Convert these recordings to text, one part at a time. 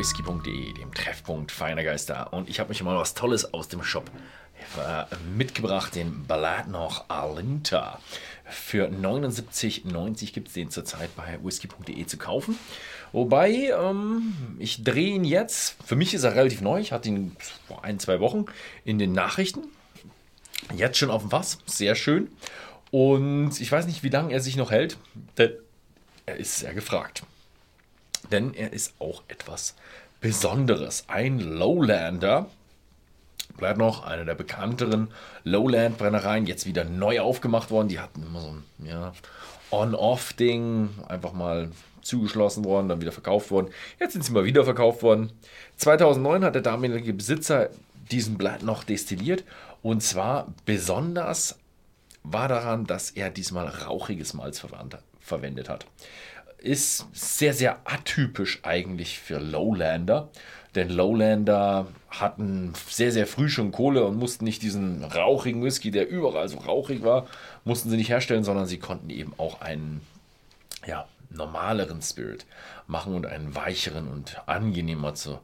whisky.de, dem Treffpunkt feiner Geister. Und ich habe mich mal was Tolles aus dem Shop äh, mitgebracht, den Bladnoch Alinta. Für 79,90 gibt es den zurzeit bei whisky.de zu kaufen. Wobei, ähm, ich drehe ihn jetzt, für mich ist er relativ neu, ich hatte ihn vor ein, zwei Wochen in den Nachrichten. Jetzt schon auf dem Fass, sehr schön. Und ich weiß nicht, wie lange er sich noch hält, er ist sehr gefragt. Denn er ist auch etwas Besonderes. Ein Lowlander. Bleibt noch eine der bekannteren Lowland-Brennereien, jetzt wieder neu aufgemacht worden. Die hatten immer so ein ja, On-Off-Ding, einfach mal zugeschlossen worden, dann wieder verkauft worden. Jetzt sind sie mal wieder verkauft worden. 2009 hat der damalige Besitzer diesen Blatt noch destilliert und zwar besonders war daran, dass er diesmal rauchiges Malz verwendet hat. Ist sehr, sehr atypisch eigentlich für Lowlander. Denn Lowlander hatten sehr, sehr früh schon Kohle und mussten nicht diesen rauchigen Whisky, der überall so rauchig war, mussten sie nicht herstellen, sondern sie konnten eben auch einen ja, normaleren Spirit machen und einen weicheren und angenehmer zu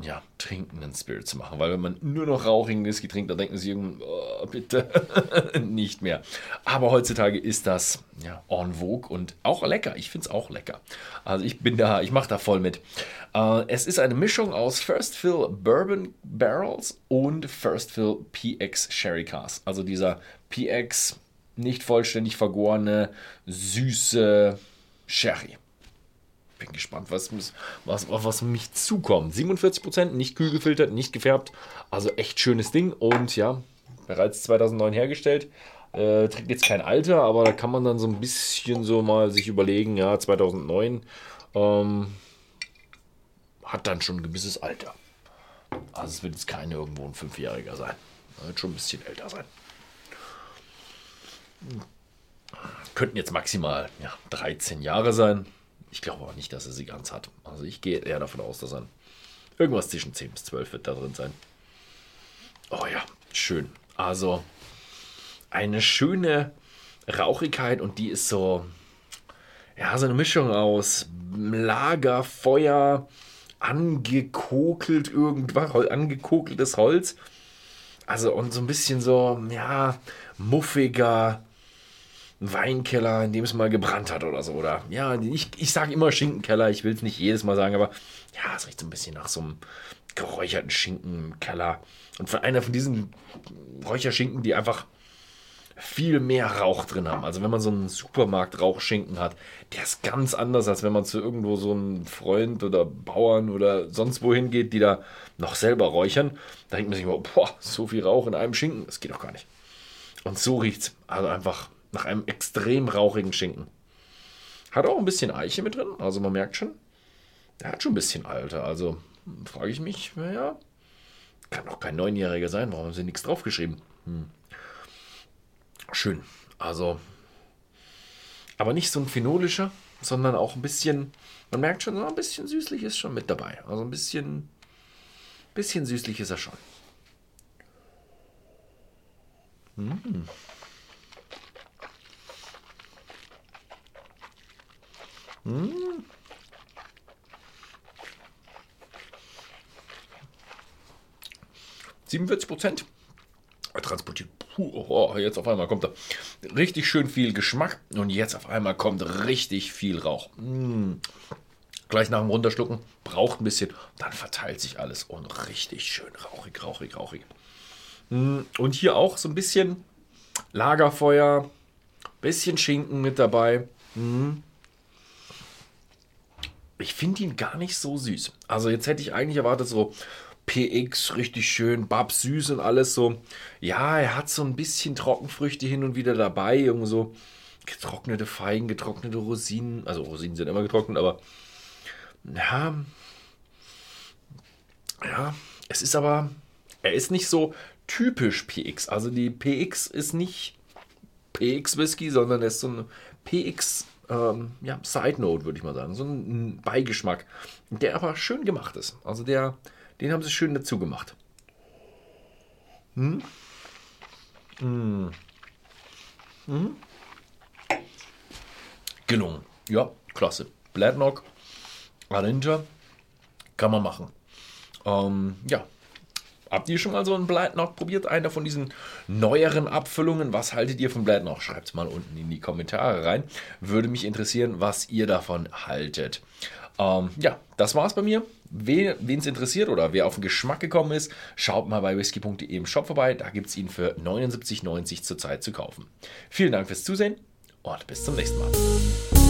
ja, trinkenden Spirit zu machen. Weil wenn man nur noch rauchigen Whisky trinkt, dann denken sie, oh, bitte nicht mehr. Aber heutzutage ist das ja en vogue und auch lecker. Ich finde es auch lecker. Also ich bin da, ich mache da voll mit. Äh, es ist eine Mischung aus First Fill Bourbon Barrels und First Fill PX Sherry Cast. Also dieser PX nicht vollständig vergorene, süße Sherry bin gespannt, was, was, was mich zukommt. 47%, nicht kühl gefiltert, nicht gefärbt. Also echt schönes Ding. Und ja, bereits 2009 hergestellt. Äh, trägt jetzt kein Alter, aber da kann man dann so ein bisschen so mal sich überlegen, ja, 2009 ähm, hat dann schon ein gewisses Alter. Also es wird jetzt kein irgendwo ein Fünfjähriger sein. Wird schon ein bisschen älter sein. Könnten jetzt maximal ja, 13 Jahre sein. Ich glaube aber nicht, dass er sie ganz hat. Also ich gehe eher davon aus, dass er irgendwas zwischen 10 bis 12 wird da drin sein. Oh ja, schön. Also eine schöne Rauchigkeit und die ist so, ja, so eine Mischung aus Lagerfeuer, angekokelt irgendwas, angekokeltes Holz. Also und so ein bisschen so, ja, muffiger, Weinkeller, in dem es mal gebrannt hat oder so. Oder ja, ich, ich sage immer Schinkenkeller, ich will es nicht jedes Mal sagen, aber ja, es riecht so ein bisschen nach so einem geräucherten Schinkenkeller. Und von einer von diesen Räucherschinken, die einfach viel mehr Rauch drin haben. Also wenn man so einen Supermarkt-Rauchschinken hat, der ist ganz anders, als wenn man zu irgendwo so einem Freund oder Bauern oder sonst wohin geht, die da noch selber räuchern. Da denkt man sich immer, boah, so viel Rauch in einem Schinken, das geht doch gar nicht. Und so riecht's. Also einfach nach einem extrem rauchigen Schinken. Hat auch ein bisschen Eiche mit drin, also man merkt schon, der hat schon ein bisschen Alter. Also frage ich mich, naja, kann doch kein Neunjähriger sein, warum haben sie nichts draufgeschrieben? Hm. Schön. Also, aber nicht so ein phenolischer, sondern auch ein bisschen, man merkt schon, ein bisschen süßlich ist schon mit dabei. Also ein bisschen, bisschen süßlich ist er schon. Mmh. 47 Prozent. Transportiert. Puh, oh, jetzt auf einmal kommt da richtig schön viel Geschmack und jetzt auf einmal kommt richtig viel Rauch. Mmh. Gleich nach dem Runterschlucken braucht ein bisschen, dann verteilt sich alles und richtig schön rauchig, rauchig, rauchig. Mmh. Und hier auch so ein bisschen Lagerfeuer, bisschen Schinken mit dabei. Mmh ich finde ihn gar nicht so süß. Also jetzt hätte ich eigentlich erwartet, so PX, richtig schön, Babs süß und alles so. Ja, er hat so ein bisschen Trockenfrüchte hin und wieder dabei, irgendwie so getrocknete Feigen, getrocknete Rosinen. Also Rosinen sind immer getrocknet, aber ja, ja, es ist aber, er ist nicht so typisch PX. Also die PX ist nicht PX Whisky, sondern er ist so ein PX ähm, ja, Side Note, würde ich mal sagen. So ein Beigeschmack, der aber schön gemacht ist. Also der, den haben sie schön dazu gemacht. Hm? Hm. Hm? Gelungen. Ja, klasse. Bladnock, Arinja, Kann man machen. Ähm, ja, Habt ihr schon mal so einen Bladnoch probiert? Einer von diesen neueren Abfüllungen? Was haltet ihr von Bladnoch? Schreibt es mal unten in die Kommentare rein. Würde mich interessieren, was ihr davon haltet. Ähm, ja, das war's bei mir. Wen es interessiert oder wer auf den Geschmack gekommen ist, schaut mal bei whisky.de im Shop vorbei. Da gibt es ihn für 79,90 zurzeit zu kaufen. Vielen Dank fürs Zusehen und bis zum nächsten Mal.